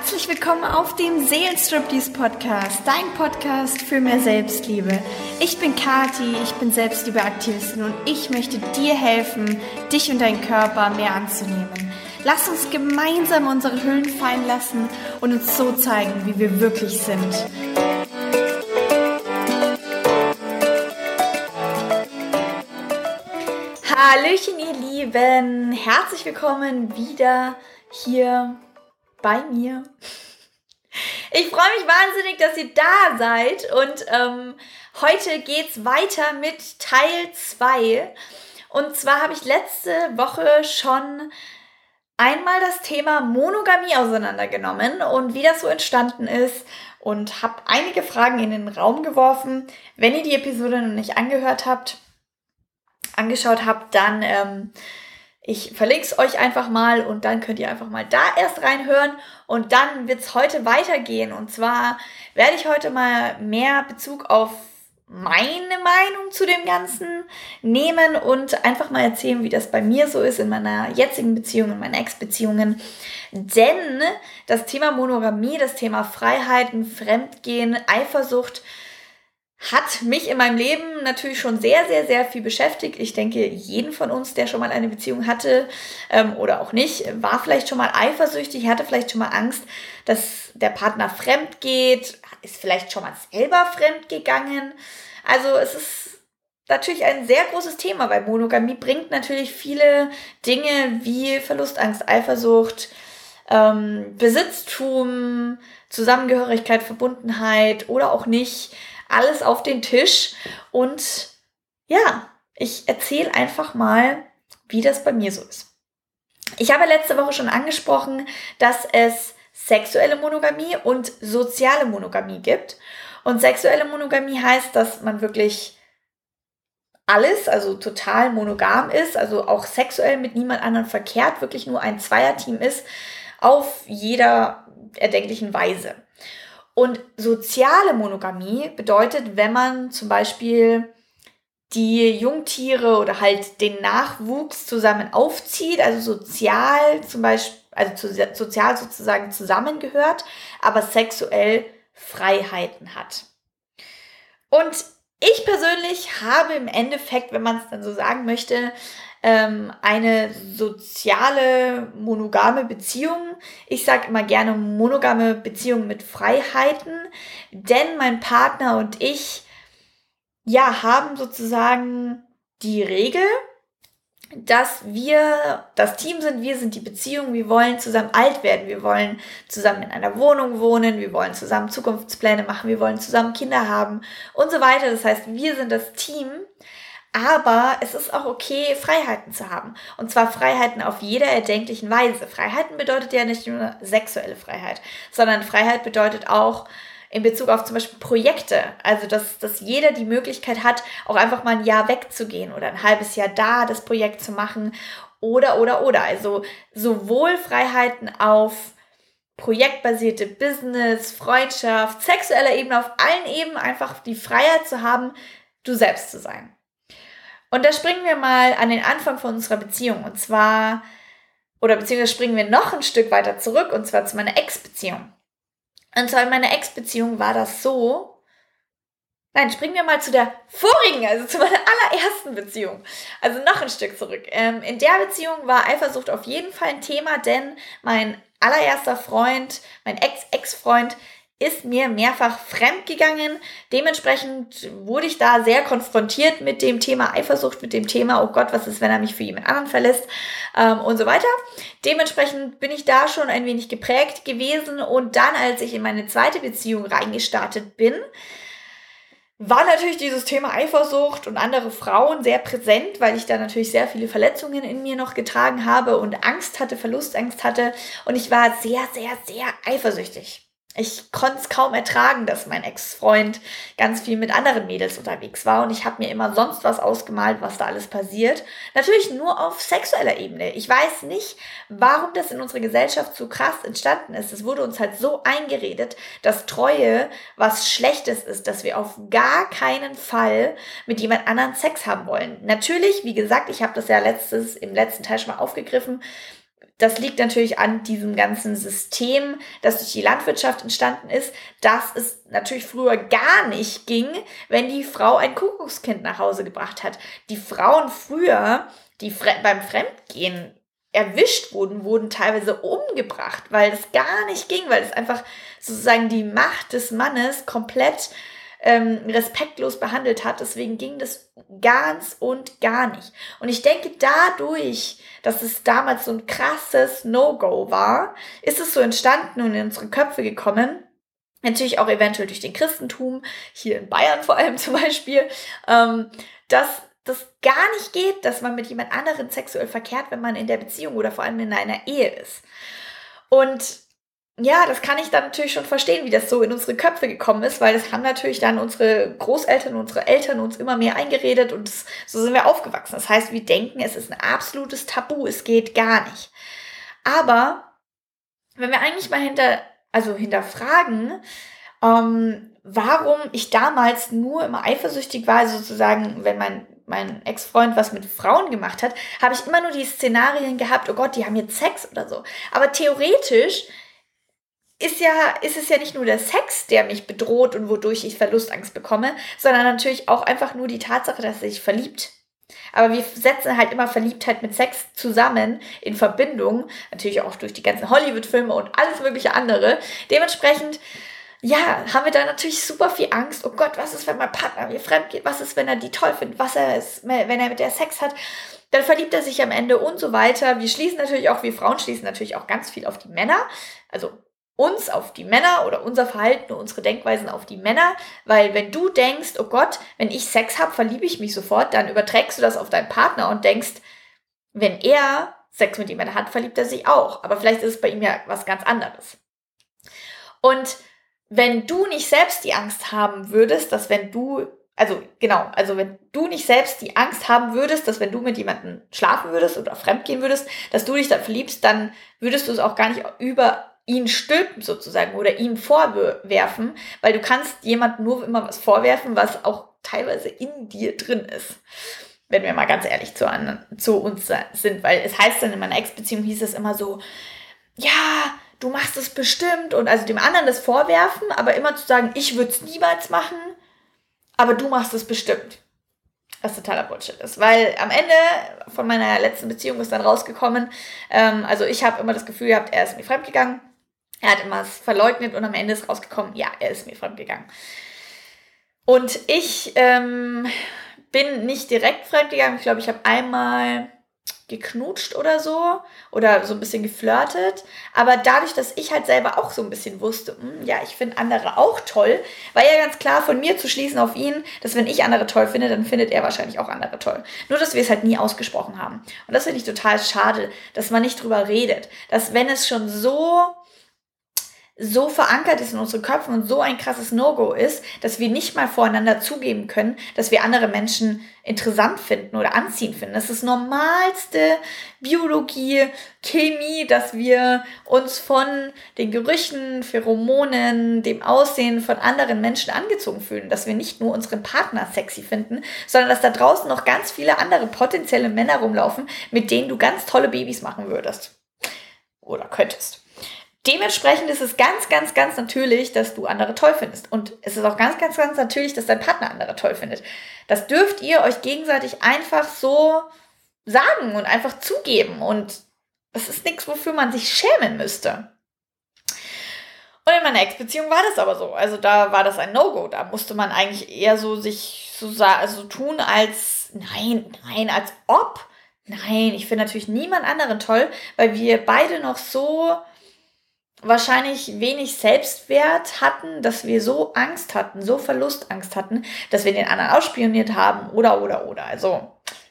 Herzlich willkommen auf dem Seelenstriptease Podcast, dein Podcast für mehr Selbstliebe. Ich bin Kati, ich bin Selbstliebeaktivistin und ich möchte dir helfen, dich und deinen Körper mehr anzunehmen. Lass uns gemeinsam unsere Hüllen fallen lassen und uns so zeigen, wie wir wirklich sind. Hallöchen, ihr Lieben. Herzlich willkommen wieder hier bei mir. Ich freue mich wahnsinnig, dass ihr da seid und ähm, heute geht's weiter mit Teil 2. Und zwar habe ich letzte Woche schon einmal das Thema Monogamie auseinandergenommen und wie das so entstanden ist und habe einige Fragen in den Raum geworfen. Wenn ihr die Episode noch nicht angehört habt, angeschaut habt, dann ähm, ich verlinke es euch einfach mal und dann könnt ihr einfach mal da erst reinhören und dann wird es heute weitergehen. Und zwar werde ich heute mal mehr Bezug auf meine Meinung zu dem Ganzen nehmen und einfach mal erzählen, wie das bei mir so ist in meiner jetzigen Beziehung, in meinen Ex-Beziehungen. Denn das Thema Monogamie, das Thema Freiheiten, Fremdgehen, Eifersucht, hat mich in meinem Leben natürlich schon sehr, sehr, sehr viel beschäftigt. Ich denke, jeden von uns, der schon mal eine Beziehung hatte ähm, oder auch nicht, war vielleicht schon mal eifersüchtig, hatte vielleicht schon mal Angst, dass der Partner fremd geht, ist vielleicht schon mal selber fremd gegangen. Also es ist natürlich ein sehr großes Thema, weil Monogamie bringt natürlich viele Dinge wie Verlustangst, Eifersucht, ähm, Besitztum, Zusammengehörigkeit, Verbundenheit oder auch nicht alles auf den Tisch und ja, ich erzähle einfach mal, wie das bei mir so ist. Ich habe letzte Woche schon angesprochen, dass es sexuelle Monogamie und soziale Monogamie gibt. Und sexuelle Monogamie heißt, dass man wirklich alles, also total monogam ist, also auch sexuell mit niemand anderem verkehrt, wirklich nur ein Zweierteam ist, auf jeder erdenklichen Weise. Und soziale Monogamie bedeutet, wenn man zum Beispiel die Jungtiere oder halt den Nachwuchs zusammen aufzieht, also sozial zum Beispiel, also sozial sozusagen zusammengehört, aber sexuell Freiheiten hat. Und ich persönlich habe im Endeffekt, wenn man es dann so sagen möchte, ähm, eine soziale, monogame Beziehung. Ich sage immer gerne monogame Beziehung mit Freiheiten, denn mein Partner und ich, ja, haben sozusagen die Regel, dass wir das Team sind, wir sind die Beziehung, wir wollen zusammen alt werden, wir wollen zusammen in einer Wohnung wohnen, wir wollen zusammen Zukunftspläne machen, wir wollen zusammen Kinder haben und so weiter. Das heißt, wir sind das Team. Aber es ist auch okay, Freiheiten zu haben. Und zwar Freiheiten auf jeder erdenklichen Weise. Freiheiten bedeutet ja nicht nur sexuelle Freiheit, sondern Freiheit bedeutet auch in Bezug auf zum Beispiel Projekte. Also, dass, dass jeder die Möglichkeit hat, auch einfach mal ein Jahr wegzugehen oder ein halbes Jahr da das Projekt zu machen. Oder, oder, oder. Also sowohl Freiheiten auf projektbasierte Business, Freundschaft, sexueller Ebene, auf allen Ebenen einfach die Freiheit zu haben, du selbst zu sein. Und da springen wir mal an den Anfang von unserer Beziehung. Und zwar, oder beziehungsweise springen wir noch ein Stück weiter zurück, und zwar zu meiner Ex-Beziehung. Und zwar in meiner Ex-Beziehung war das so, nein, springen wir mal zu der vorigen, also zu meiner allerersten Beziehung. Also noch ein Stück zurück. Ähm, in der Beziehung war Eifersucht auf jeden Fall ein Thema, denn mein allererster Freund, mein Ex-Ex-Freund, ist mir mehrfach fremd gegangen. Dementsprechend wurde ich da sehr konfrontiert mit dem Thema Eifersucht, mit dem Thema, oh Gott, was ist, wenn er mich für jemand anderen verlässt ähm, und so weiter. Dementsprechend bin ich da schon ein wenig geprägt gewesen und dann, als ich in meine zweite Beziehung reingestartet bin, war natürlich dieses Thema Eifersucht und andere Frauen sehr präsent, weil ich da natürlich sehr viele Verletzungen in mir noch getragen habe und Angst hatte, Verlustangst hatte und ich war sehr, sehr, sehr eifersüchtig ich konnte es kaum ertragen, dass mein Ex-Freund ganz viel mit anderen Mädels unterwegs war und ich habe mir immer sonst was ausgemalt, was da alles passiert. Natürlich nur auf sexueller Ebene. Ich weiß nicht, warum das in unserer Gesellschaft so krass entstanden ist. Es wurde uns halt so eingeredet, dass Treue was Schlechtes ist, dass wir auf gar keinen Fall mit jemand anderen Sex haben wollen. Natürlich, wie gesagt, ich habe das ja letztes im letzten Teil schon mal aufgegriffen das liegt natürlich an diesem ganzen System, das durch die Landwirtschaft entstanden ist, dass es natürlich früher gar nicht ging, wenn die Frau ein Kuckuckskind nach Hause gebracht hat. Die Frauen früher, die beim Fremdgehen erwischt wurden, wurden teilweise umgebracht, weil es gar nicht ging, weil es einfach sozusagen die Macht des Mannes komplett ähm, respektlos behandelt hat. Deswegen ging das ganz und gar nicht. Und ich denke, dadurch, dass es damals so ein krasses No-Go war, ist es so entstanden und in unsere Köpfe gekommen. Natürlich auch eventuell durch den Christentum, hier in Bayern vor allem zum Beispiel, ähm, dass das gar nicht geht, dass man mit jemand anderen sexuell verkehrt, wenn man in der Beziehung oder vor allem in einer Ehe ist. Und ja, das kann ich dann natürlich schon verstehen, wie das so in unsere Köpfe gekommen ist, weil das haben natürlich dann unsere Großeltern, unsere Eltern uns immer mehr eingeredet und das, so sind wir aufgewachsen. Das heißt, wir denken, es ist ein absolutes Tabu, es geht gar nicht. Aber wenn wir eigentlich mal hinter, also hinterfragen, ähm, warum ich damals nur immer eifersüchtig war, sozusagen, wenn mein mein Ex-Freund was mit Frauen gemacht hat, habe ich immer nur die Szenarien gehabt, oh Gott, die haben jetzt Sex oder so. Aber theoretisch ist ja, ist es ja nicht nur der Sex, der mich bedroht und wodurch ich Verlustangst bekomme, sondern natürlich auch einfach nur die Tatsache, dass er sich verliebt. Aber wir setzen halt immer Verliebtheit mit Sex zusammen in Verbindung, natürlich auch durch die ganzen Hollywood-Filme und alles mögliche andere. Dementsprechend, ja, haben wir da natürlich super viel Angst. Oh Gott, was ist, wenn mein Partner mir fremd geht? Was ist, wenn er die toll findet? Was er ist, wenn er mit der Sex hat? Dann verliebt er sich am Ende und so weiter. Wir schließen natürlich auch, wir Frauen schließen natürlich auch ganz viel auf die Männer. Also uns auf die Männer oder unser Verhalten, unsere Denkweisen auf die Männer, weil wenn du denkst, oh Gott, wenn ich Sex habe, verliebe ich mich sofort, dann überträgst du das auf deinen Partner und denkst, wenn er Sex mit jemandem hat, verliebt er sich auch. Aber vielleicht ist es bei ihm ja was ganz anderes. Und wenn du nicht selbst die Angst haben würdest, dass wenn du, also genau, also wenn du nicht selbst die Angst haben würdest, dass wenn du mit jemandem schlafen würdest oder fremdgehen würdest, dass du dich dann verliebst, dann würdest du es auch gar nicht über ihn stülpen sozusagen oder ihm vorwerfen, weil du kannst jemandem nur immer was vorwerfen, was auch teilweise in dir drin ist. Wenn wir mal ganz ehrlich zu, an, zu uns sind, weil es heißt dann in meiner Ex-Beziehung hieß es immer so, ja, du machst es bestimmt und also dem anderen das vorwerfen, aber immer zu sagen, ich würde es niemals machen, aber du machst es bestimmt. Was totaler Bullshit ist. Weil am Ende von meiner letzten Beziehung ist dann rausgekommen, ähm, also ich habe immer das Gefühl gehabt, er ist mir fremdgegangen er hat immer es verleugnet und am Ende ist rausgekommen, ja, er ist mir fremdgegangen. Und ich ähm, bin nicht direkt fremdgegangen. Ich glaube, ich habe einmal geknutscht oder so oder so ein bisschen geflirtet. Aber dadurch, dass ich halt selber auch so ein bisschen wusste, mh, hm, ja, ich finde andere auch toll, war ja ganz klar von mir zu schließen auf ihn, dass wenn ich andere toll finde, dann findet er wahrscheinlich auch andere toll. Nur, dass wir es halt nie ausgesprochen haben. Und das finde ich total schade, dass man nicht drüber redet. Dass wenn es schon so so verankert ist in unseren Köpfen und so ein krasses No-Go ist, dass wir nicht mal voreinander zugeben können, dass wir andere Menschen interessant finden oder anziehend finden. Das ist normalste Biologie, Chemie, dass wir uns von den Gerüchen, Pheromonen, dem Aussehen von anderen Menschen angezogen fühlen. Dass wir nicht nur unseren Partner sexy finden, sondern dass da draußen noch ganz viele andere potenzielle Männer rumlaufen, mit denen du ganz tolle Babys machen würdest. Oder könntest. Dementsprechend ist es ganz, ganz, ganz natürlich, dass du andere toll findest. Und es ist auch ganz, ganz, ganz natürlich, dass dein Partner andere toll findet. Das dürft ihr euch gegenseitig einfach so sagen und einfach zugeben. Und das ist nichts, wofür man sich schämen müsste. Und in meiner Ex-Beziehung war das aber so. Also da war das ein No-Go. Da musste man eigentlich eher so sich so also tun als, nein, nein, als ob. Nein, ich finde natürlich niemand anderen toll, weil wir beide noch so wahrscheinlich wenig Selbstwert hatten, dass wir so Angst hatten, so Verlustangst hatten, dass wir den anderen ausspioniert haben oder oder oder. Also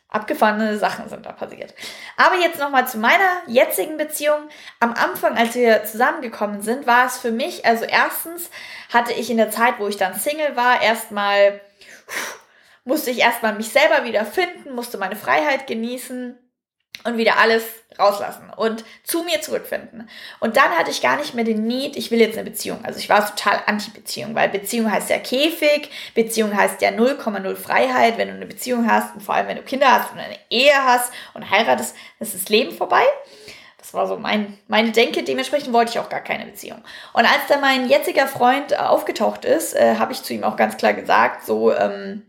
abgefahrene Sachen sind da passiert. Aber jetzt nochmal zu meiner jetzigen Beziehung. Am Anfang, als wir zusammengekommen sind, war es für mich, also erstens hatte ich in der Zeit, wo ich dann Single war, erstmal, musste ich erstmal mich selber wieder finden, musste meine Freiheit genießen und wieder alles rauslassen und zu mir zurückfinden. Und dann hatte ich gar nicht mehr den Need, ich will jetzt eine Beziehung. Also ich war total anti-Beziehung, weil Beziehung heißt ja Käfig, Beziehung heißt ja 0,0 Freiheit. Wenn du eine Beziehung hast und vor allem wenn du Kinder hast und eine Ehe hast und heiratest, ist das Leben vorbei. das war so mein, meine Denke. Dementsprechend wollte ich auch gar keine Beziehung. Und als dann mein jetziger Freund aufgetaucht ist, äh, habe ich zu ihm auch ganz klar gesagt, so, ähm,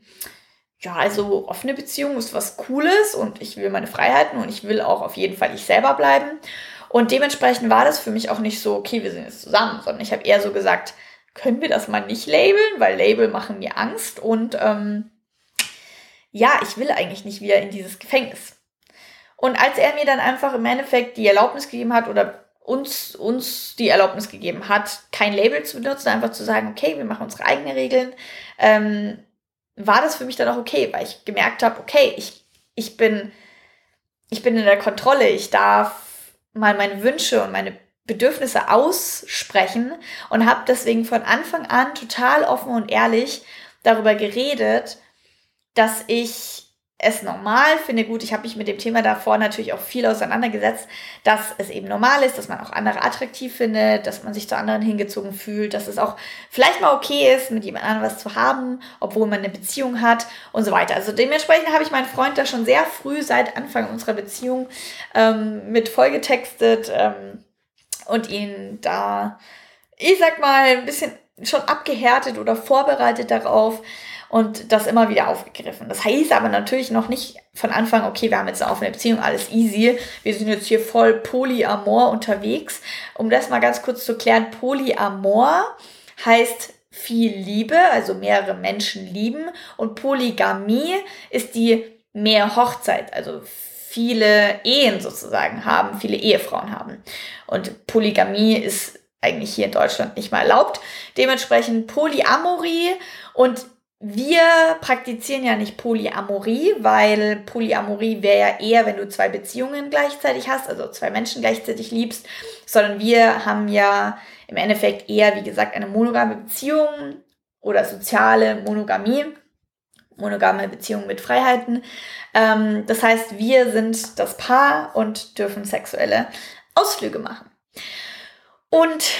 ja, also offene Beziehung ist was Cooles und ich will meine Freiheiten und ich will auch auf jeden Fall ich selber bleiben. Und dementsprechend war das für mich auch nicht so, okay, wir sind jetzt zusammen, sondern ich habe eher so gesagt, können wir das mal nicht labeln, weil Label machen mir Angst und ähm, ja, ich will eigentlich nicht wieder in dieses Gefängnis. Und als er mir dann einfach im Endeffekt die Erlaubnis gegeben hat oder uns, uns die Erlaubnis gegeben hat, kein Label zu benutzen, einfach zu sagen, okay, wir machen unsere eigenen Regeln, ähm, war das für mich dann auch okay, weil ich gemerkt habe, okay, ich, ich, bin, ich bin in der Kontrolle, ich darf mal meine Wünsche und meine Bedürfnisse aussprechen und habe deswegen von Anfang an total offen und ehrlich darüber geredet, dass ich es normal finde, gut, ich habe mich mit dem Thema davor natürlich auch viel auseinandergesetzt, dass es eben normal ist, dass man auch andere attraktiv findet, dass man sich zu anderen hingezogen fühlt, dass es auch vielleicht mal okay ist, mit jemand anderem was zu haben, obwohl man eine Beziehung hat und so weiter. Also dementsprechend habe ich meinen Freund da schon sehr früh seit Anfang unserer Beziehung ähm, mit vollgetextet ähm, und ihn da, ich sag mal, ein bisschen schon abgehärtet oder vorbereitet darauf, und das immer wieder aufgegriffen. Das heißt aber natürlich noch nicht von Anfang, okay, wir haben jetzt eine offene Beziehung, alles easy, wir sind jetzt hier voll polyamor unterwegs. Um das mal ganz kurz zu klären, polyamor heißt viel Liebe, also mehrere Menschen lieben und Polygamie ist die mehr Hochzeit, also viele Ehen sozusagen haben, viele Ehefrauen haben. Und Polygamie ist eigentlich hier in Deutschland nicht mal erlaubt. Dementsprechend Polyamorie und wir praktizieren ja nicht Polyamorie, weil Polyamorie wäre ja eher, wenn du zwei Beziehungen gleichzeitig hast, also zwei Menschen gleichzeitig liebst, sondern wir haben ja im Endeffekt eher, wie gesagt, eine monogame Beziehung oder soziale Monogamie, monogame Beziehung mit Freiheiten. Ähm, das heißt, wir sind das Paar und dürfen sexuelle Ausflüge machen. Und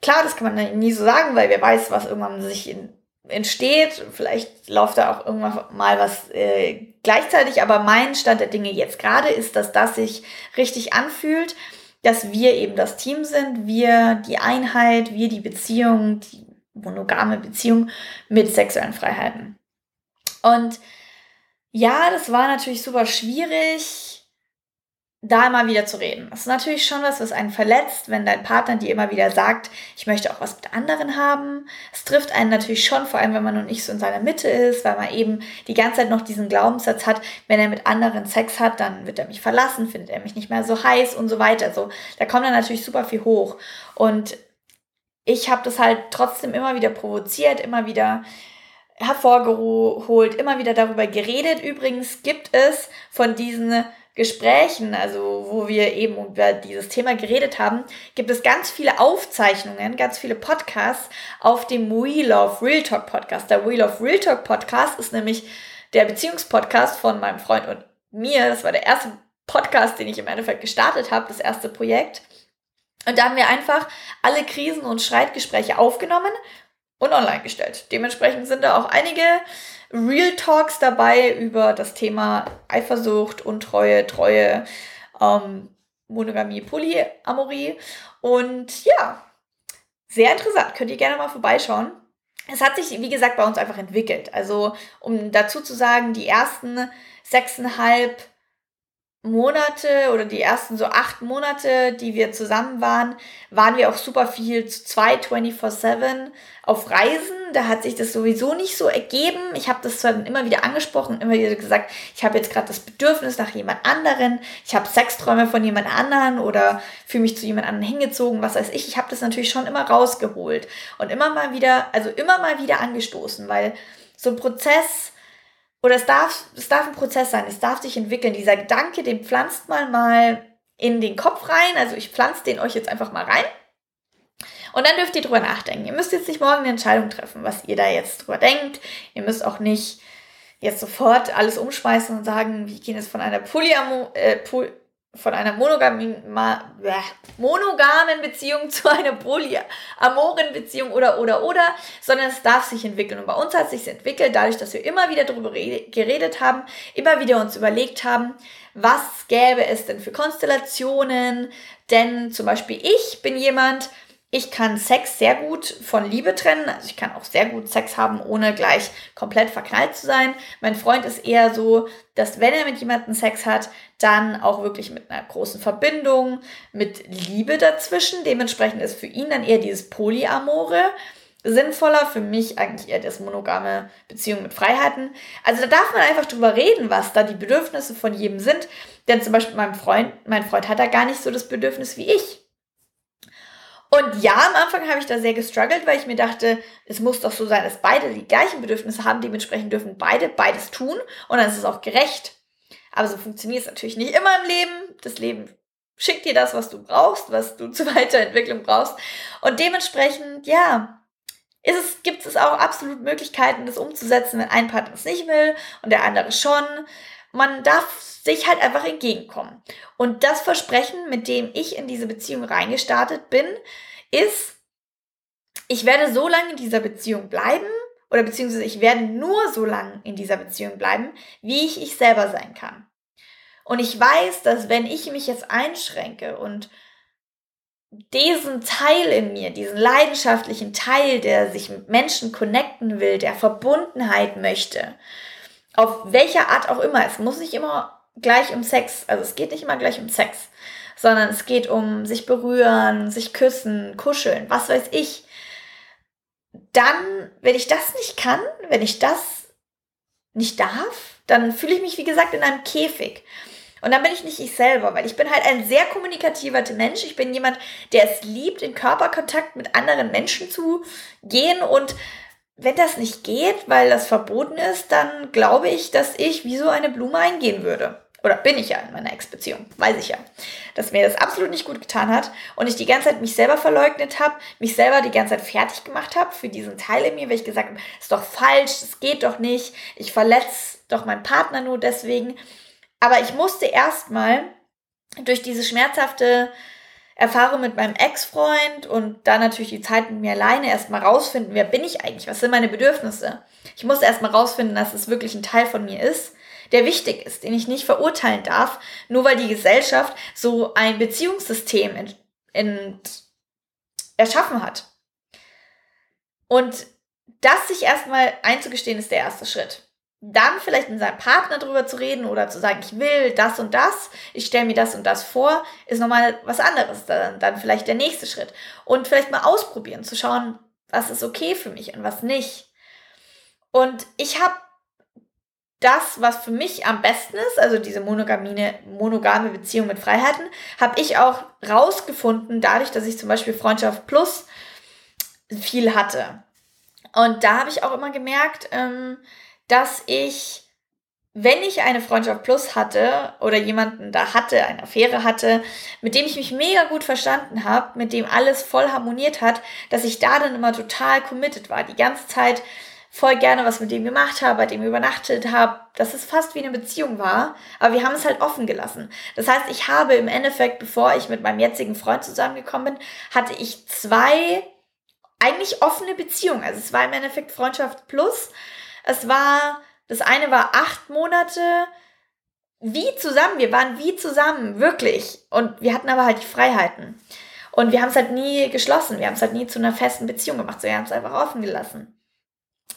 klar, das kann man nie so sagen, weil wer weiß, was irgendwann sich in entsteht. Vielleicht läuft da auch irgendwann mal was äh, gleichzeitig, aber mein Stand der Dinge jetzt gerade ist, dass das sich richtig anfühlt, dass wir eben das Team sind, wir die Einheit, wir die Beziehung, die monogame Beziehung mit sexuellen Freiheiten. Und ja, das war natürlich super schwierig da immer wieder zu reden. Das ist natürlich schon was, was einen verletzt, wenn dein Partner dir immer wieder sagt, ich möchte auch was mit anderen haben. Es trifft einen natürlich schon, vor allem wenn man noch nicht so in seiner Mitte ist, weil man eben die ganze Zeit noch diesen Glaubenssatz hat, wenn er mit anderen Sex hat, dann wird er mich verlassen, findet er mich nicht mehr so heiß und so weiter. So, da kommt dann natürlich super viel hoch. Und ich habe das halt trotzdem immer wieder provoziert, immer wieder hervorgeholt, immer wieder darüber geredet. Übrigens gibt es von diesen Gesprächen, also wo wir eben über dieses Thema geredet haben, gibt es ganz viele Aufzeichnungen, ganz viele Podcasts auf dem We Love Real Talk Podcast. Der We Love Real Talk Podcast ist nämlich der Beziehungspodcast von meinem Freund und mir. Das war der erste Podcast, den ich im Endeffekt gestartet habe, das erste Projekt. Und da haben wir einfach alle Krisen und Streitgespräche aufgenommen und online gestellt. Dementsprechend sind da auch einige Real Talks dabei über das Thema Eifersucht, Untreue, Treue, ähm, Monogamie, Polyamorie. Und ja, sehr interessant. Könnt ihr gerne mal vorbeischauen. Es hat sich, wie gesagt, bei uns einfach entwickelt. Also, um dazu zu sagen, die ersten sechseinhalb Monate oder die ersten so acht Monate, die wir zusammen waren, waren wir auch super viel zu zwei 24-7 auf Reisen. Da hat sich das sowieso nicht so ergeben. Ich habe das zwar immer wieder angesprochen, immer wieder gesagt, ich habe jetzt gerade das Bedürfnis nach jemand anderen, ich habe Sexträume von jemand anderen oder fühle mich zu jemand anderen hingezogen, was weiß ich. Ich habe das natürlich schon immer rausgeholt und immer mal wieder, also immer mal wieder angestoßen, weil so ein Prozess oder es darf, es darf ein Prozess sein, es darf sich entwickeln. Dieser Gedanke, den pflanzt man mal in den Kopf rein. Also ich pflanze den euch jetzt einfach mal rein. Und dann dürft ihr drüber nachdenken. Ihr müsst jetzt nicht morgen eine Entscheidung treffen, was ihr da jetzt drüber denkt. Ihr müsst auch nicht jetzt sofort alles umschmeißen und sagen, wir gehen jetzt von einer Polyamo, äh, Poly von einer monogamen, Beziehung zu einer polyamoren Beziehung oder, oder, oder, sondern es darf sich entwickeln. Und bei uns hat es sich entwickelt, dadurch, dass wir immer wieder darüber geredet haben, immer wieder uns überlegt haben, was gäbe es denn für Konstellationen? Denn zum Beispiel ich bin jemand, ich kann Sex sehr gut von Liebe trennen. Also ich kann auch sehr gut Sex haben, ohne gleich komplett verknallt zu sein. Mein Freund ist eher so, dass wenn er mit jemandem Sex hat, dann auch wirklich mit einer großen Verbindung, mit Liebe dazwischen. Dementsprechend ist für ihn dann eher dieses Polyamore sinnvoller. Für mich eigentlich eher das monogame Beziehung mit Freiheiten. Also da darf man einfach drüber reden, was da die Bedürfnisse von jedem sind. Denn zum Beispiel mein Freund, mein Freund hat da gar nicht so das Bedürfnis wie ich. Und ja, am Anfang habe ich da sehr gestruggelt, weil ich mir dachte, es muss doch so sein, dass beide die gleichen Bedürfnisse haben, dementsprechend dürfen beide beides tun und dann ist es auch gerecht. Aber so funktioniert es natürlich nicht immer im Leben. Das Leben schickt dir das, was du brauchst, was du zur Weiterentwicklung brauchst. Und dementsprechend, ja, es, gibt es auch absolut Möglichkeiten, das umzusetzen, wenn ein Partner es nicht will und der andere schon. Man darf sich halt einfach entgegenkommen. Und das Versprechen, mit dem ich in diese Beziehung reingestartet bin, ist, ich werde so lange in dieser Beziehung bleiben oder beziehungsweise ich werde nur so lange in dieser Beziehung bleiben, wie ich ich selber sein kann. Und ich weiß, dass wenn ich mich jetzt einschränke und diesen Teil in mir, diesen leidenschaftlichen Teil, der sich mit Menschen connecten will, der Verbundenheit möchte, auf welcher Art auch immer, es muss nicht immer gleich um Sex. Also es geht nicht immer gleich um Sex, sondern es geht um sich berühren, sich küssen, kuscheln, was weiß ich. Dann, wenn ich das nicht kann, wenn ich das nicht darf, dann fühle ich mich, wie gesagt, in einem Käfig. Und dann bin ich nicht ich selber, weil ich bin halt ein sehr kommunikativer Mensch. Ich bin jemand, der es liebt, in Körperkontakt mit anderen Menschen zu gehen. Und wenn das nicht geht, weil das verboten ist, dann glaube ich, dass ich wie so eine Blume eingehen würde oder bin ich ja in meiner Ex-Beziehung, weiß ich ja, dass mir das absolut nicht gut getan hat und ich die ganze Zeit mich selber verleugnet habe, mich selber die ganze Zeit fertig gemacht habe für diesen Teil in mir, weil ich gesagt habe, ist doch falsch, das geht doch nicht, ich verletze doch meinen Partner nur deswegen. Aber ich musste erstmal durch diese schmerzhafte Erfahrung mit meinem Ex-Freund und dann natürlich die Zeit mit mir alleine erstmal rausfinden, wer bin ich eigentlich, was sind meine Bedürfnisse. Ich musste erstmal rausfinden, dass es wirklich ein Teil von mir ist der wichtig ist, den ich nicht verurteilen darf, nur weil die Gesellschaft so ein Beziehungssystem ent, ent, erschaffen hat. Und das sich erstmal einzugestehen, ist der erste Schritt. Dann vielleicht mit seinem Partner drüber zu reden oder zu sagen, ich will das und das, ich stelle mir das und das vor, ist nochmal was anderes. Dann, dann vielleicht der nächste Schritt. Und vielleicht mal ausprobieren, zu schauen, was ist okay für mich und was nicht. Und ich habe das, was für mich am besten ist, also diese monogame, monogame Beziehung mit Freiheiten, habe ich auch rausgefunden, dadurch, dass ich zum Beispiel Freundschaft Plus viel hatte. Und da habe ich auch immer gemerkt, ähm, dass ich, wenn ich eine Freundschaft Plus hatte oder jemanden da hatte, eine Affäre hatte, mit dem ich mich mega gut verstanden habe, mit dem alles voll harmoniert hat, dass ich da dann immer total committed war. Die ganze Zeit voll gerne was mit dem gemacht habe, bei dem übernachtet habe, dass es fast wie eine Beziehung war, aber wir haben es halt offen gelassen. Das heißt, ich habe im Endeffekt, bevor ich mit meinem jetzigen Freund zusammengekommen bin, hatte ich zwei eigentlich offene Beziehungen. Also es war im Endeffekt Freundschaft plus. Es war, das eine war acht Monate wie zusammen. Wir waren wie zusammen, wirklich. Und wir hatten aber halt die Freiheiten. Und wir haben es halt nie geschlossen. Wir haben es halt nie zu einer festen Beziehung gemacht. So, wir haben es einfach offen gelassen.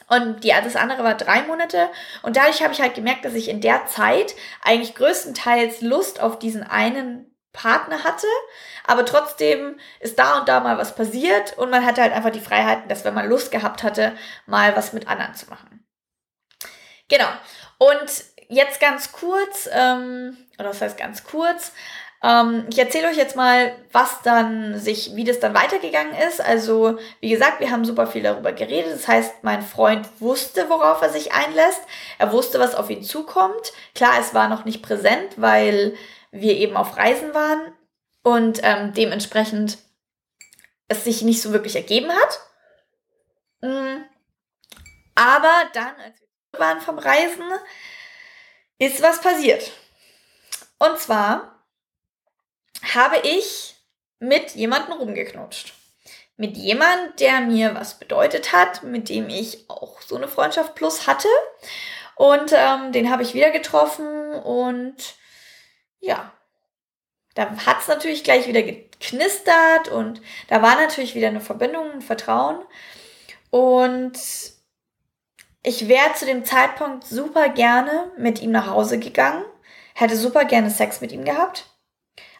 Und die, das andere war drei Monate. Und dadurch habe ich halt gemerkt, dass ich in der Zeit eigentlich größtenteils Lust auf diesen einen Partner hatte. Aber trotzdem ist da und da mal was passiert und man hatte halt einfach die Freiheit, dass wenn man Lust gehabt hatte, mal was mit anderen zu machen. Genau. Und jetzt ganz kurz, ähm, oder was heißt ganz kurz, ähm, ich erzähle euch jetzt mal, was dann sich, wie das dann weitergegangen ist. Also, wie gesagt, wir haben super viel darüber geredet. Das heißt, mein Freund wusste, worauf er sich einlässt. Er wusste, was auf ihn zukommt. Klar, es war noch nicht präsent, weil wir eben auf Reisen waren und ähm, dementsprechend es sich nicht so wirklich ergeben hat. Mm. Aber dann, als wir waren vom Reisen, ist was passiert. Und zwar habe ich mit jemandem rumgeknutscht. Mit jemand, der mir was bedeutet hat, mit dem ich auch so eine Freundschaft plus hatte. Und ähm, den habe ich wieder getroffen und ja, da hat es natürlich gleich wieder geknistert und da war natürlich wieder eine Verbindung, ein Vertrauen. Und ich wäre zu dem Zeitpunkt super gerne mit ihm nach Hause gegangen, hätte super gerne Sex mit ihm gehabt,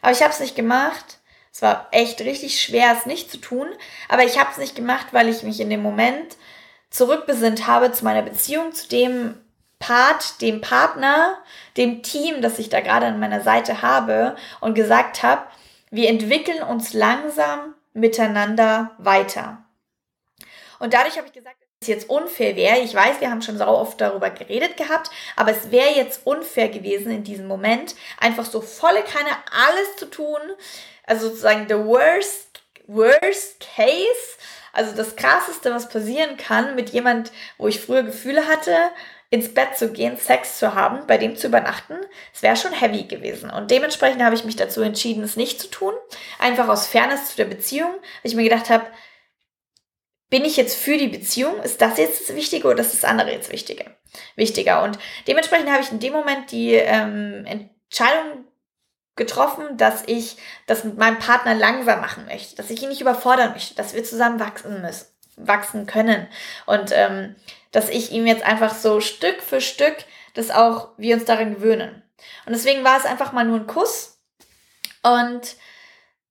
aber ich habe es nicht gemacht. Es war echt richtig schwer, es nicht zu tun, aber ich habe es nicht gemacht, weil ich mich in dem Moment zurückbesinnt habe zu meiner Beziehung, zu dem Part, dem Partner, dem Team, das ich da gerade an meiner Seite habe und gesagt habe, wir entwickeln uns langsam miteinander weiter. Und dadurch habe ich gesagt, jetzt unfair wäre. Ich weiß, wir haben schon so oft darüber geredet gehabt, aber es wäre jetzt unfair gewesen in diesem Moment, einfach so volle Kanne alles zu tun. Also sozusagen the worst, worst case, also das krasseste, was passieren kann mit jemand, wo ich früher Gefühle hatte ins Bett zu gehen, Sex zu haben, bei dem zu übernachten, es wäre schon heavy gewesen. Und dementsprechend habe ich mich dazu entschieden, es nicht zu tun. Einfach aus Fairness zu der Beziehung, weil ich mir gedacht habe, bin ich jetzt für die Beziehung? Ist das jetzt das Wichtige oder ist das andere jetzt wichtiger? Wichtiger. Und dementsprechend habe ich in dem Moment die ähm, Entscheidung getroffen, dass ich das mit meinem Partner langsam machen möchte, dass ich ihn nicht überfordern möchte, dass wir zusammen wachsen müssen, wachsen können. Und ähm, dass ich ihm jetzt einfach so Stück für Stück, dass auch wir uns daran gewöhnen. Und deswegen war es einfach mal nur ein Kuss. Und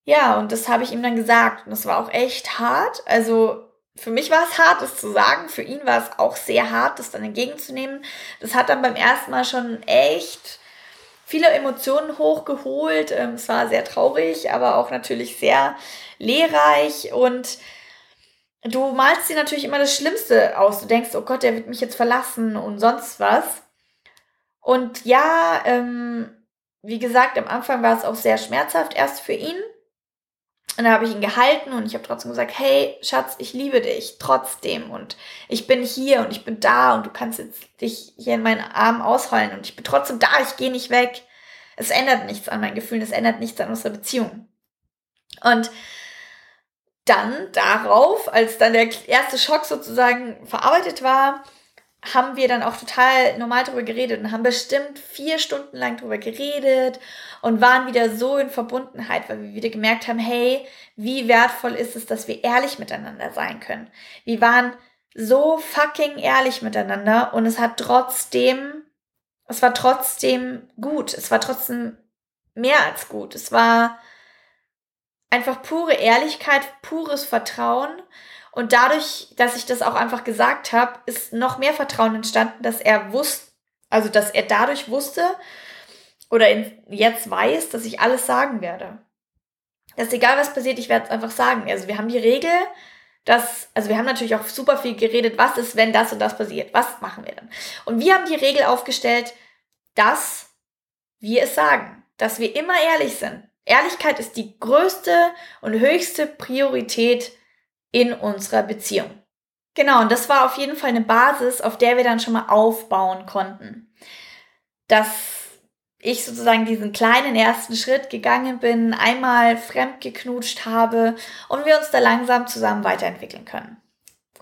ja, und das habe ich ihm dann gesagt. Und das war auch echt hart. Also für mich war es hart, das zu sagen. Für ihn war es auch sehr hart, das dann entgegenzunehmen. Das hat dann beim ersten Mal schon echt viele Emotionen hochgeholt. Ähm, es war sehr traurig, aber auch natürlich sehr lehrreich. Und du malst dir natürlich immer das Schlimmste aus. Du denkst, oh Gott, der wird mich jetzt verlassen und sonst was. Und ja, ähm, wie gesagt, am Anfang war es auch sehr schmerzhaft erst für ihn. Und dann habe ich ihn gehalten und ich habe trotzdem gesagt, hey Schatz, ich liebe dich trotzdem und ich bin hier und ich bin da und du kannst jetzt dich hier in meinen Armen ausheulen und ich bin trotzdem da, ich gehe nicht weg. Es ändert nichts an meinen Gefühlen, es ändert nichts an unserer Beziehung. Und dann darauf, als dann der erste Schock sozusagen verarbeitet war, haben wir dann auch total normal darüber geredet und haben bestimmt vier Stunden lang darüber geredet und waren wieder so in Verbundenheit, weil wir wieder gemerkt haben, hey, wie wertvoll ist es, dass wir ehrlich miteinander sein können. Wir waren so fucking ehrlich miteinander und es hat trotzdem, es war trotzdem gut. Es war trotzdem mehr als gut. Es war, einfach pure Ehrlichkeit, pures Vertrauen. Und dadurch, dass ich das auch einfach gesagt habe, ist noch mehr Vertrauen entstanden, dass er wusste, also dass er dadurch wusste oder jetzt weiß, dass ich alles sagen werde. Dass egal was passiert, ich werde es einfach sagen. Also wir haben die Regel, dass, also wir haben natürlich auch super viel geredet, was ist, wenn das und das passiert? Was machen wir dann? Und wir haben die Regel aufgestellt, dass wir es sagen, dass wir immer ehrlich sind, Ehrlichkeit ist die größte und höchste Priorität in unserer Beziehung. Genau, und das war auf jeden Fall eine Basis, auf der wir dann schon mal aufbauen konnten. Dass ich sozusagen diesen kleinen ersten Schritt gegangen bin, einmal fremd geknutscht habe und wir uns da langsam zusammen weiterentwickeln können.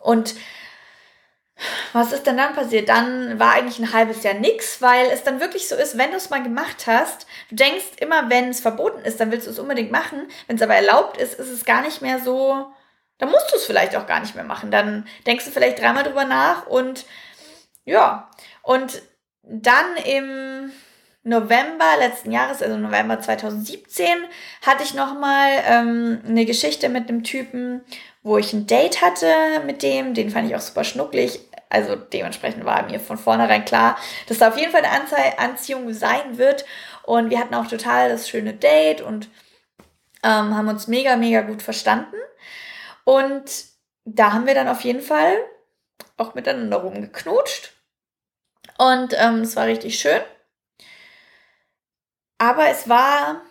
Und was ist denn dann passiert? Dann war eigentlich ein halbes Jahr nichts, weil es dann wirklich so ist, wenn du es mal gemacht hast, du denkst immer, wenn es verboten ist, dann willst du es unbedingt machen. Wenn es aber erlaubt ist, ist es gar nicht mehr so, dann musst du es vielleicht auch gar nicht mehr machen. Dann denkst du vielleicht dreimal drüber nach und ja. Und dann im November letzten Jahres, also November 2017, hatte ich nochmal ähm, eine Geschichte mit einem Typen, wo ich ein Date hatte mit dem. Den fand ich auch super schnucklig. Also dementsprechend war mir von vornherein klar, dass da auf jeden Fall eine Anze Anziehung sein wird. Und wir hatten auch total das schöne Date und ähm, haben uns mega, mega gut verstanden. Und da haben wir dann auf jeden Fall auch miteinander rumgeknutscht. Und ähm, es war richtig schön. Aber es war,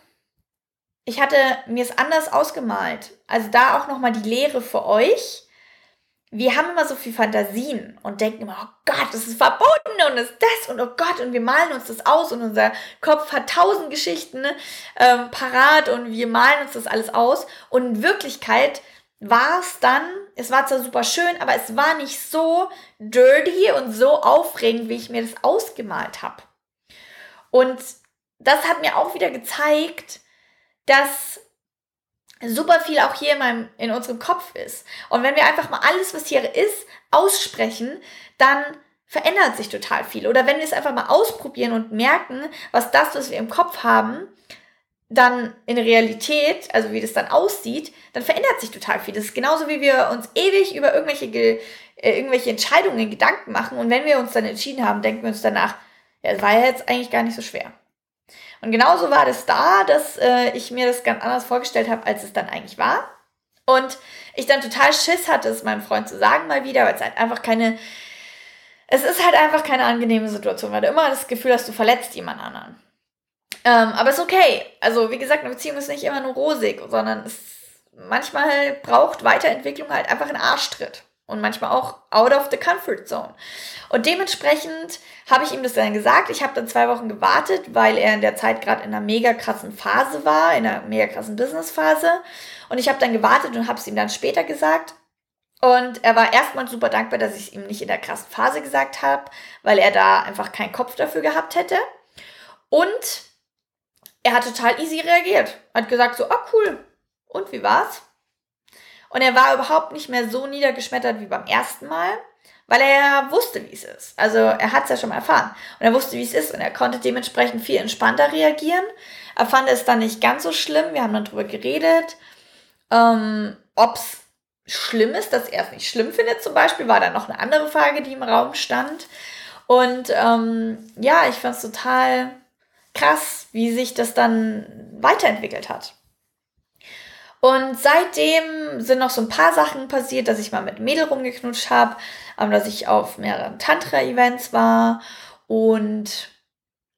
ich hatte mir es anders ausgemalt. Also da auch nochmal die Lehre für euch wir haben immer so viel Fantasien und denken immer, oh Gott, das ist verboten und ist das und oh Gott und wir malen uns das aus und unser Kopf hat tausend Geschichten ähm, parat und wir malen uns das alles aus und in Wirklichkeit war es dann, es war zwar super schön, aber es war nicht so dirty und so aufregend, wie ich mir das ausgemalt habe. Und das hat mir auch wieder gezeigt, dass super viel auch hier in, meinem, in unserem Kopf ist. Und wenn wir einfach mal alles, was hier ist, aussprechen, dann verändert sich total viel. Oder wenn wir es einfach mal ausprobieren und merken, was das, was wir im Kopf haben, dann in Realität, also wie das dann aussieht, dann verändert sich total viel. Das ist genauso wie wir uns ewig über irgendwelche, äh, irgendwelche Entscheidungen Gedanken machen und wenn wir uns dann entschieden haben, denken wir uns danach, ja, das war ja jetzt eigentlich gar nicht so schwer. Und genauso war das da, dass äh, ich mir das ganz anders vorgestellt habe, als es dann eigentlich war. Und ich dann total Schiss hatte, es meinem Freund zu sagen mal wieder, weil es halt einfach keine, es ist halt einfach keine angenehme Situation, weil du immer das Gefühl hast, du verletzt jemand anderen. Ähm, aber ist okay. Also, wie gesagt, eine Beziehung ist nicht immer nur rosig, sondern es manchmal braucht Weiterentwicklung halt einfach einen Arschtritt. Und manchmal auch out of the comfort zone. Und dementsprechend habe ich ihm das dann gesagt. Ich habe dann zwei Wochen gewartet, weil er in der Zeit gerade in einer mega krassen Phase war, in einer mega krassen Business-Phase. Und ich habe dann gewartet und habe es ihm dann später gesagt. Und er war erstmal super dankbar, dass ich es ihm nicht in der krassen Phase gesagt habe, weil er da einfach keinen Kopf dafür gehabt hätte. Und er hat total easy reagiert. Hat gesagt so, ah cool. Und wie war's? Und er war überhaupt nicht mehr so niedergeschmettert wie beim ersten Mal, weil er wusste, wie es ist. Also er hat es ja schon mal erfahren. Und er wusste, wie es ist und er konnte dementsprechend viel entspannter reagieren. Er fand es dann nicht ganz so schlimm. Wir haben dann drüber geredet, ähm, ob es schlimm ist, dass er es nicht schlimm findet zum Beispiel, war dann noch eine andere Frage, die im Raum stand. Und ähm, ja, ich fand es total krass, wie sich das dann weiterentwickelt hat. Und seitdem sind noch so ein paar Sachen passiert, dass ich mal mit Mädel rumgeknutscht habe, dass ich auf mehreren Tantra-Events war und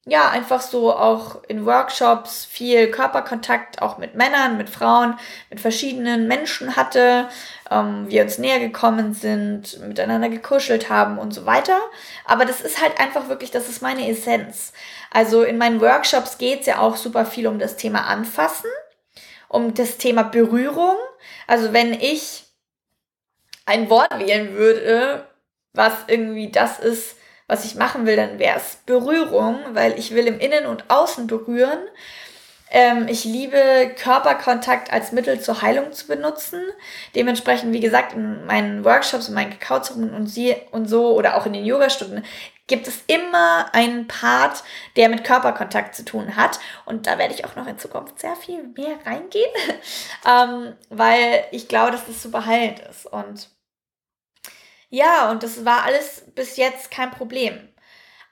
ja, einfach so auch in Workshops viel Körperkontakt auch mit Männern, mit Frauen, mit verschiedenen Menschen hatte, ähm, wir uns näher gekommen sind, miteinander gekuschelt haben und so weiter. Aber das ist halt einfach wirklich, das ist meine Essenz. Also in meinen Workshops geht es ja auch super viel um das Thema Anfassen, um das Thema Berührung. Also wenn ich ein Wort wählen würde, was irgendwie das ist, was ich machen will, dann wäre es Berührung, weil ich will im Innen und Außen berühren. Ähm, ich liebe Körperkontakt als Mittel zur Heilung zu benutzen. Dementsprechend, wie gesagt, in meinen Workshops, in meinen Kakaozeremonien und, sie und so oder auch in den Yogastunden gibt es immer einen Part, der mit Körperkontakt zu tun hat. Und da werde ich auch noch in Zukunft sehr viel mehr reingehen, ähm, weil ich glaube, dass das super heilend ist. Und ja, und das war alles bis jetzt kein Problem.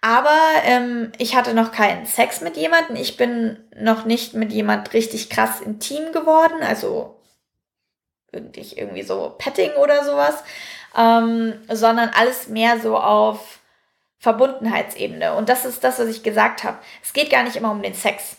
Aber ähm, ich hatte noch keinen Sex mit jemandem. Ich bin noch nicht mit jemand richtig krass intim geworden. Also wirklich irgendwie so Petting oder sowas. Ähm, sondern alles mehr so auf Verbundenheitsebene. Und das ist das, was ich gesagt habe. Es geht gar nicht immer um den Sex,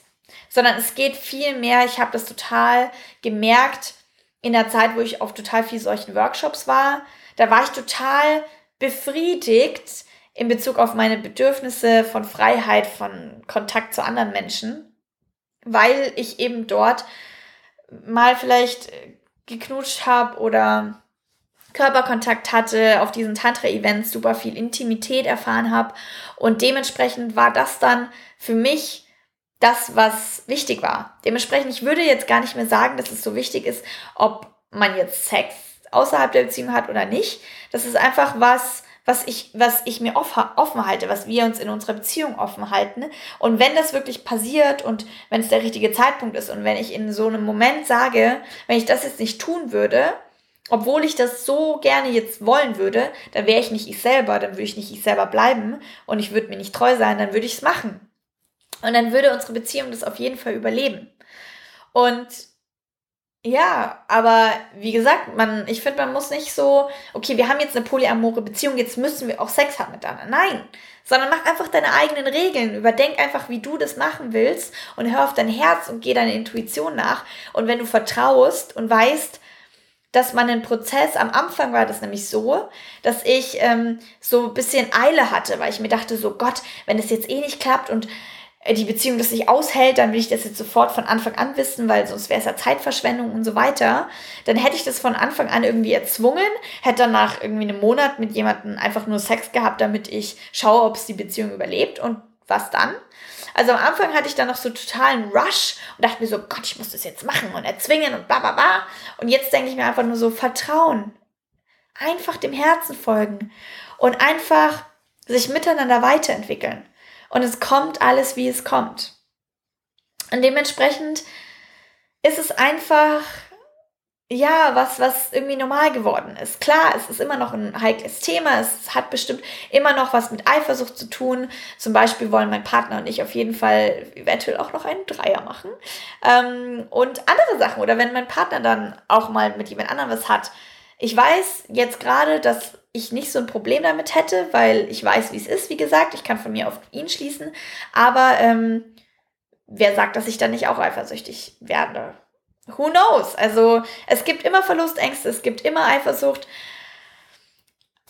sondern es geht viel mehr, ich habe das total gemerkt in der Zeit, wo ich auf total viel solchen Workshops war, da war ich total befriedigt in Bezug auf meine Bedürfnisse von Freiheit, von Kontakt zu anderen Menschen, weil ich eben dort mal vielleicht geknutscht habe oder Körperkontakt hatte, auf diesen Tantra-Events super viel Intimität erfahren habe und dementsprechend war das dann für mich das, was wichtig war. Dementsprechend, ich würde jetzt gar nicht mehr sagen, dass es so wichtig ist, ob man jetzt Sex außerhalb der Beziehung hat oder nicht. Das ist einfach was, was ich, was ich mir offen halte, was wir uns in unserer Beziehung offen halten. Und wenn das wirklich passiert und wenn es der richtige Zeitpunkt ist und wenn ich in so einem Moment sage, wenn ich das jetzt nicht tun würde, obwohl ich das so gerne jetzt wollen würde, dann wäre ich nicht ich selber, dann würde ich nicht ich selber bleiben und ich würde mir nicht treu sein, dann würde ich es machen. Und dann würde unsere Beziehung das auf jeden Fall überleben. Und ja, aber wie gesagt, man, ich finde, man muss nicht so, okay, wir haben jetzt eine polyamore Beziehung, jetzt müssen wir auch Sex haben miteinander. Nein, sondern mach einfach deine eigenen Regeln. Überdenk einfach, wie du das machen willst und hör auf dein Herz und geh deiner Intuition nach. Und wenn du vertraust und weißt, dass man einen Prozess, am Anfang war das nämlich so, dass ich ähm, so ein bisschen Eile hatte, weil ich mir dachte, so Gott, wenn es jetzt eh nicht klappt und die Beziehung das nicht aushält, dann will ich das jetzt sofort von Anfang an wissen, weil sonst wäre es ja Zeitverschwendung und so weiter. Dann hätte ich das von Anfang an irgendwie erzwungen, hätte dann nach irgendwie einem Monat mit jemandem einfach nur Sex gehabt, damit ich schaue, ob es die Beziehung überlebt. Und was dann? Also am Anfang hatte ich dann noch so totalen Rush und dachte mir so, Gott, ich muss das jetzt machen und erzwingen und bla bla bla. Und jetzt denke ich mir einfach nur so, Vertrauen. Einfach dem Herzen folgen und einfach sich miteinander weiterentwickeln. Und es kommt alles, wie es kommt. Und dementsprechend ist es einfach ja, was, was irgendwie normal geworden ist. Klar, es ist immer noch ein heikles Thema. Es hat bestimmt immer noch was mit Eifersucht zu tun. Zum Beispiel wollen mein Partner und ich auf jeden Fall eventuell auch noch einen Dreier machen. Ähm, und andere Sachen. Oder wenn mein Partner dann auch mal mit jemand anderem was hat. Ich weiß jetzt gerade, dass ich nicht so ein Problem damit hätte, weil ich weiß, wie es ist, wie gesagt. Ich kann von mir auf ihn schließen. Aber ähm, wer sagt, dass ich dann nicht auch eifersüchtig werde? who knows? Also es gibt immer Verlustängste, es gibt immer Eifersucht.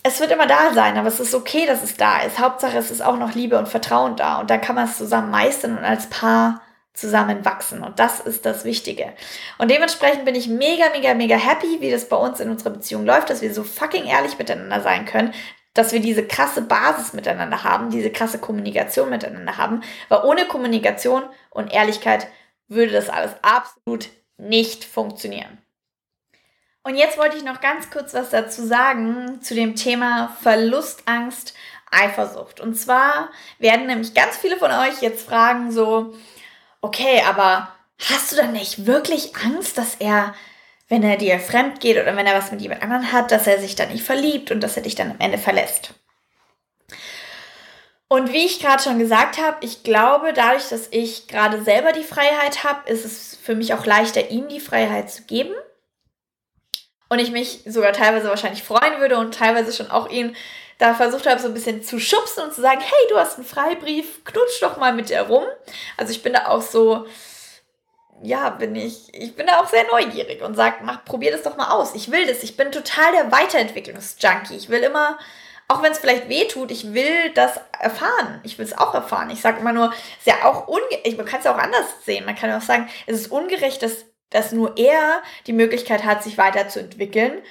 Es wird immer da sein, aber es ist okay, dass es da ist. Hauptsache, es ist auch noch Liebe und Vertrauen da. Und dann kann man es zusammen meistern und als Paar zusammen wachsen. Und das ist das Wichtige. Und dementsprechend bin ich mega, mega, mega happy, wie das bei uns in unserer Beziehung läuft, dass wir so fucking ehrlich miteinander sein können, dass wir diese krasse Basis miteinander haben, diese krasse Kommunikation miteinander haben. Weil ohne Kommunikation und Ehrlichkeit würde das alles absolut nicht funktionieren. Und jetzt wollte ich noch ganz kurz was dazu sagen zu dem Thema Verlustangst, Eifersucht. Und zwar werden nämlich ganz viele von euch jetzt fragen so, okay, aber hast du dann nicht wirklich Angst, dass er, wenn er dir fremd geht oder wenn er was mit jemand anderem hat, dass er sich dann nicht verliebt und dass er dich dann am Ende verlässt? Und wie ich gerade schon gesagt habe, ich glaube, dadurch, dass ich gerade selber die Freiheit habe, ist es für mich auch leichter, ihm die Freiheit zu geben. Und ich mich sogar teilweise wahrscheinlich freuen würde und teilweise schon auch ihn da versucht habe, so ein bisschen zu schubsen und zu sagen, hey, du hast einen Freibrief, knutsch doch mal mit dir rum. Also ich bin da auch so, ja, bin ich, ich bin da auch sehr neugierig und sage, mach, probier das doch mal aus. Ich will das. Ich bin total der Weiterentwicklungsjunkie. Ich will immer auch wenn es vielleicht weh tut, ich will das erfahren. Ich will es auch erfahren. Ich sage immer nur, ist ja auch ungerecht, man kann es ja auch anders sehen. Man kann auch sagen, es ist ungerecht, dass, dass nur er die Möglichkeit hat, sich weiterzuentwickeln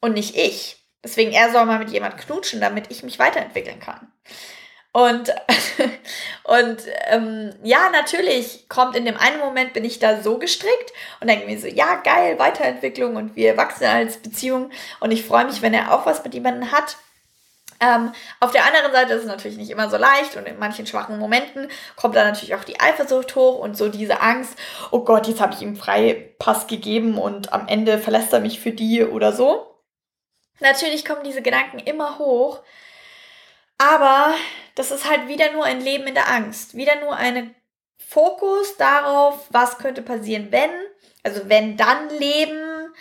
und nicht ich. Deswegen er soll mal mit jemand knutschen, damit ich mich weiterentwickeln kann. Und, und ähm, ja, natürlich kommt in dem einen Moment, bin ich da so gestrickt und denke mir so, ja, geil, Weiterentwicklung und wir wachsen als Beziehung und ich freue mich, wenn er auch was mit jemandem hat. Ähm, auf der anderen Seite ist es natürlich nicht immer so leicht und in manchen schwachen Momenten kommt dann natürlich auch die Eifersucht hoch und so diese Angst, oh Gott, jetzt habe ich ihm Freipass gegeben und am Ende verlässt er mich für die oder so. Natürlich kommen diese Gedanken immer hoch, aber das ist halt wieder nur ein Leben in der Angst, wieder nur ein Fokus darauf, was könnte passieren, wenn, also wenn dann Leben,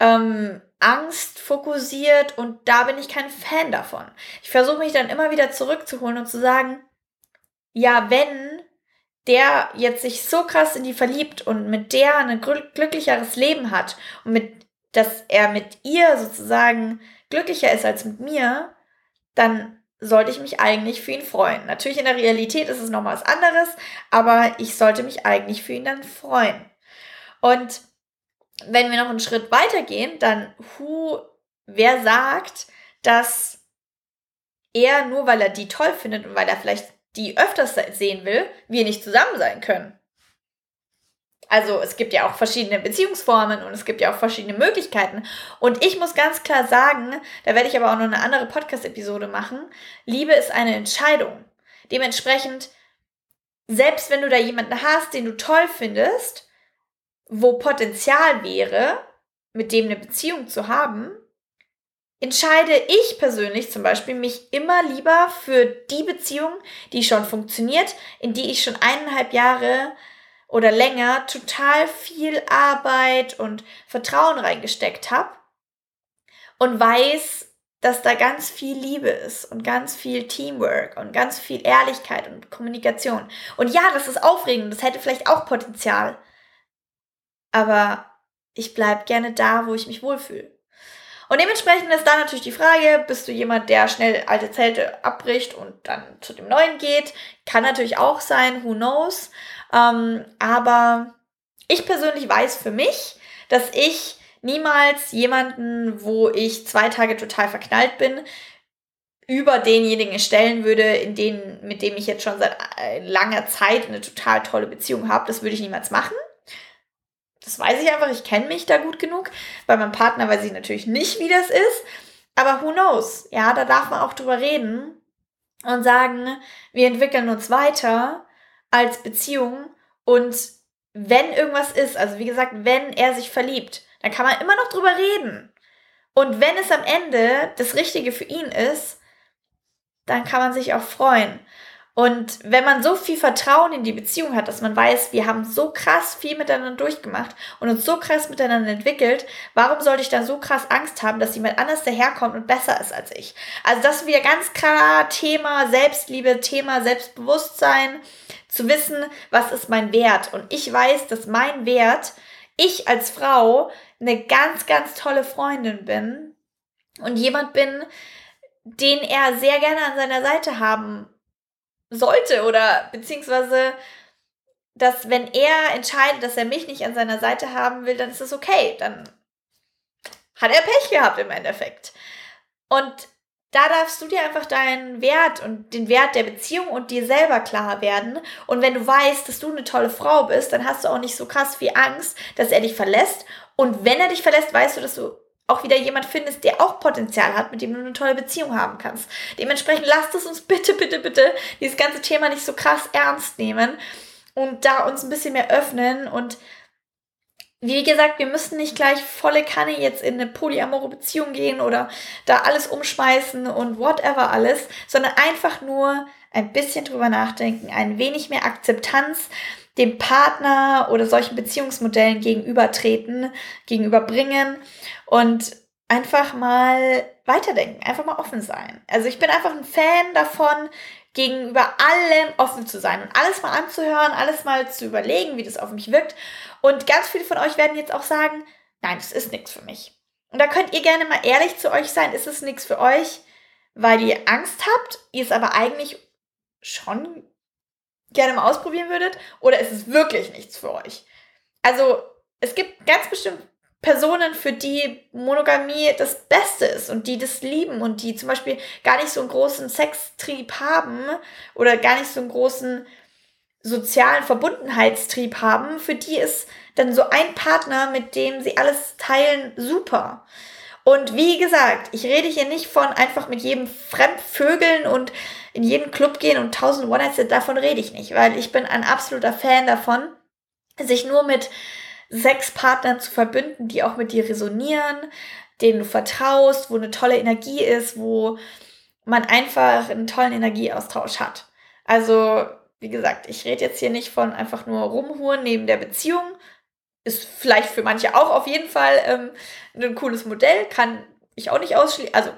ähm, Angst fokussiert und da bin ich kein Fan davon. Ich versuche mich dann immer wieder zurückzuholen und zu sagen, ja, wenn der jetzt sich so krass in die verliebt und mit der ein glücklicheres Leben hat und mit, dass er mit ihr sozusagen glücklicher ist als mit mir, dann sollte ich mich eigentlich für ihn freuen. Natürlich in der Realität ist es nochmal was anderes, aber ich sollte mich eigentlich für ihn dann freuen. Und wenn wir noch einen Schritt weiter gehen, dann who, wer sagt, dass er nur weil er die toll findet und weil er vielleicht die öfters sehen will, wir nicht zusammen sein können. Also es gibt ja auch verschiedene Beziehungsformen und es gibt ja auch verschiedene Möglichkeiten. Und ich muss ganz klar sagen, da werde ich aber auch noch eine andere Podcast-Episode machen, Liebe ist eine Entscheidung. Dementsprechend, selbst wenn du da jemanden hast, den du toll findest, wo Potenzial wäre, mit dem eine Beziehung zu haben, entscheide ich persönlich zum Beispiel mich immer lieber für die Beziehung, die schon funktioniert, in die ich schon eineinhalb Jahre oder länger total viel Arbeit und Vertrauen reingesteckt habe und weiß, dass da ganz viel Liebe ist und ganz viel Teamwork und ganz viel Ehrlichkeit und Kommunikation. Und ja, das ist aufregend, das hätte vielleicht auch Potenzial aber ich bleibe gerne da, wo ich mich wohlfühle. Und dementsprechend ist da natürlich die Frage, bist du jemand, der schnell alte Zelte abbricht und dann zu dem neuen geht? Kann natürlich auch sein, who knows. Ähm, aber ich persönlich weiß für mich, dass ich niemals jemanden, wo ich zwei Tage total verknallt bin, über denjenigen stellen würde, in den, mit dem ich jetzt schon seit äh, langer Zeit eine total tolle Beziehung habe. Das würde ich niemals machen. Das weiß ich einfach, ich kenne mich da gut genug. Bei meinem Partner weiß ich natürlich nicht, wie das ist. Aber who knows? Ja, da darf man auch drüber reden und sagen, wir entwickeln uns weiter als Beziehung und wenn irgendwas ist, also wie gesagt, wenn er sich verliebt, dann kann man immer noch drüber reden. Und wenn es am Ende das Richtige für ihn ist, dann kann man sich auch freuen. Und wenn man so viel Vertrauen in die Beziehung hat, dass man weiß, wir haben so krass viel miteinander durchgemacht und uns so krass miteinander entwickelt, warum sollte ich dann so krass Angst haben, dass jemand anders daherkommt und besser ist als ich? Also das ist wieder ganz klar Thema Selbstliebe, Thema Selbstbewusstsein, zu wissen, was ist mein Wert. Und ich weiß, dass mein Wert, ich als Frau, eine ganz, ganz tolle Freundin bin und jemand bin, den er sehr gerne an seiner Seite haben sollte oder beziehungsweise, dass wenn er entscheidet, dass er mich nicht an seiner Seite haben will, dann ist es okay. Dann hat er Pech gehabt im Endeffekt. Und da darfst du dir einfach deinen Wert und den Wert der Beziehung und dir selber klar werden. Und wenn du weißt, dass du eine tolle Frau bist, dann hast du auch nicht so krass viel Angst, dass er dich verlässt. Und wenn er dich verlässt, weißt du, dass du auch wieder jemand findest, der auch Potenzial hat, mit dem du eine tolle Beziehung haben kannst. Dementsprechend lasst es uns bitte, bitte, bitte dieses ganze Thema nicht so krass ernst nehmen und da uns ein bisschen mehr öffnen und wie gesagt, wir müssen nicht gleich volle Kanne jetzt in eine polyamore Beziehung gehen oder da alles umschmeißen und whatever alles, sondern einfach nur ein bisschen drüber nachdenken, ein wenig mehr Akzeptanz dem Partner oder solchen Beziehungsmodellen gegenübertreten, gegenüberbringen und einfach mal weiterdenken, einfach mal offen sein. Also ich bin einfach ein Fan davon, gegenüber allem offen zu sein und alles mal anzuhören, alles mal zu überlegen, wie das auf mich wirkt. Und ganz viele von euch werden jetzt auch sagen, nein, das ist nichts für mich. Und da könnt ihr gerne mal ehrlich zu euch sein, ist es nichts für euch, weil ihr Angst habt, ihr es aber eigentlich schon gerne mal ausprobieren würdet oder ist es wirklich nichts für euch? Also es gibt ganz bestimmt Personen, für die Monogamie das Beste ist und die das lieben und die zum Beispiel gar nicht so einen großen Sextrieb haben oder gar nicht so einen großen sozialen Verbundenheitstrieb haben, für die ist dann so ein Partner, mit dem sie alles teilen, super. Und wie gesagt, ich rede hier nicht von einfach mit jedem Fremdvögeln und in jeden Club gehen und tausend One-Nights, davon rede ich nicht, weil ich bin ein absoluter Fan davon, sich nur mit sechs Partnern zu verbünden, die auch mit dir resonieren, denen du vertraust, wo eine tolle Energie ist, wo man einfach einen tollen Energieaustausch hat. Also, wie gesagt, ich rede jetzt hier nicht von einfach nur rumhuren neben der Beziehung. Ist vielleicht für manche auch auf jeden Fall ähm, ein cooles Modell, kann ich auch nicht ausschließen. Also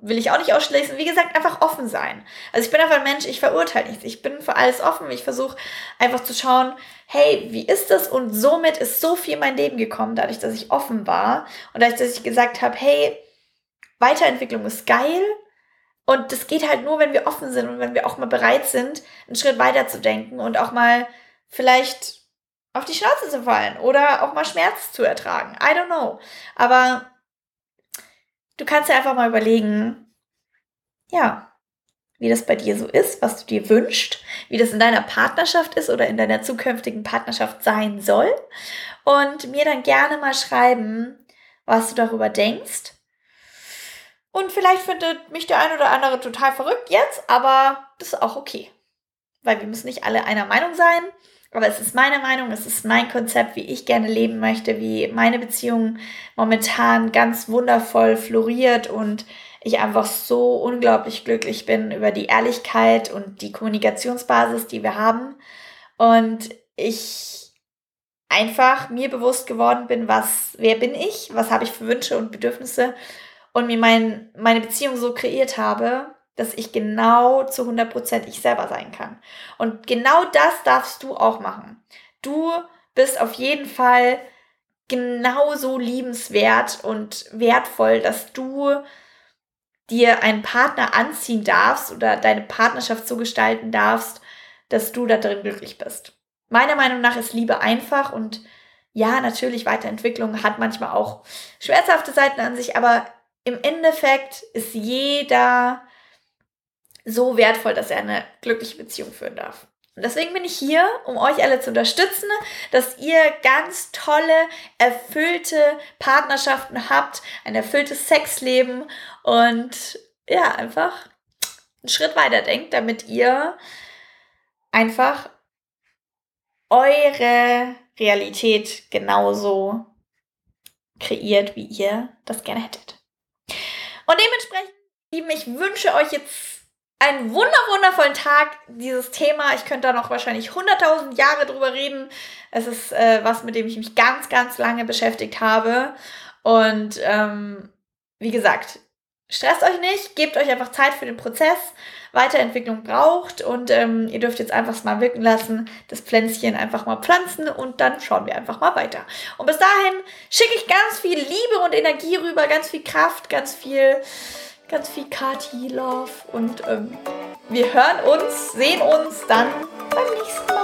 will ich auch nicht ausschließen. Wie gesagt, einfach offen sein. Also ich bin einfach ein Mensch, ich verurteile nichts. Ich bin für alles offen. Ich versuche einfach zu schauen, hey, wie ist das? Und somit ist so viel in mein Leben gekommen, dadurch, dass ich offen war und dadurch, dass ich gesagt habe, hey, Weiterentwicklung ist geil. Und das geht halt nur, wenn wir offen sind und wenn wir auch mal bereit sind, einen Schritt weiter zu denken und auch mal vielleicht auf die Schnauze zu fallen oder auch mal Schmerz zu ertragen. I don't know. Aber du kannst dir einfach mal überlegen, ja, wie das bei dir so ist, was du dir wünschst, wie das in deiner Partnerschaft ist oder in deiner zukünftigen Partnerschaft sein soll. Und mir dann gerne mal schreiben, was du darüber denkst. Und vielleicht findet mich der ein oder andere total verrückt jetzt, aber das ist auch okay. Weil wir müssen nicht alle einer Meinung sein. Aber es ist meine Meinung, es ist mein Konzept, wie ich gerne leben möchte, wie meine Beziehung momentan ganz wundervoll floriert und ich einfach so unglaublich glücklich bin über die Ehrlichkeit und die Kommunikationsbasis, die wir haben. Und ich einfach mir bewusst geworden bin, was, wer bin ich, was habe ich für Wünsche und Bedürfnisse und mir mein, meine Beziehung so kreiert habe, dass ich genau zu 100% ich selber sein kann. Und genau das darfst du auch machen. Du bist auf jeden Fall genauso liebenswert und wertvoll, dass du dir einen Partner anziehen darfst oder deine Partnerschaft so gestalten darfst, dass du da drin glücklich bist. Meiner Meinung nach ist Liebe einfach und ja, natürlich, Weiterentwicklung hat manchmal auch schmerzhafte Seiten an sich, aber im Endeffekt ist jeder so wertvoll, dass er eine glückliche Beziehung führen darf. Und deswegen bin ich hier, um euch alle zu unterstützen, dass ihr ganz tolle, erfüllte Partnerschaften habt, ein erfülltes Sexleben und ja, einfach einen Schritt weiter denkt, damit ihr einfach eure Realität genauso kreiert, wie ihr das gerne hättet. Und dementsprechend, lieben, ich wünsche euch jetzt einen wunder wundervollen Tag. Dieses Thema, ich könnte da noch wahrscheinlich 100.000 Jahre drüber reden. Es ist äh, was, mit dem ich mich ganz, ganz lange beschäftigt habe. Und ähm, wie gesagt, stresst euch nicht, gebt euch einfach Zeit für den Prozess. Weiterentwicklung braucht. Und ähm, ihr dürft jetzt einfach mal wirken lassen, das Pflänzchen einfach mal pflanzen und dann schauen wir einfach mal weiter. Und bis dahin schicke ich ganz viel Liebe und Energie rüber, ganz viel Kraft, ganz viel ganz viel Kati Love. Und ähm, wir hören uns, sehen uns dann beim nächsten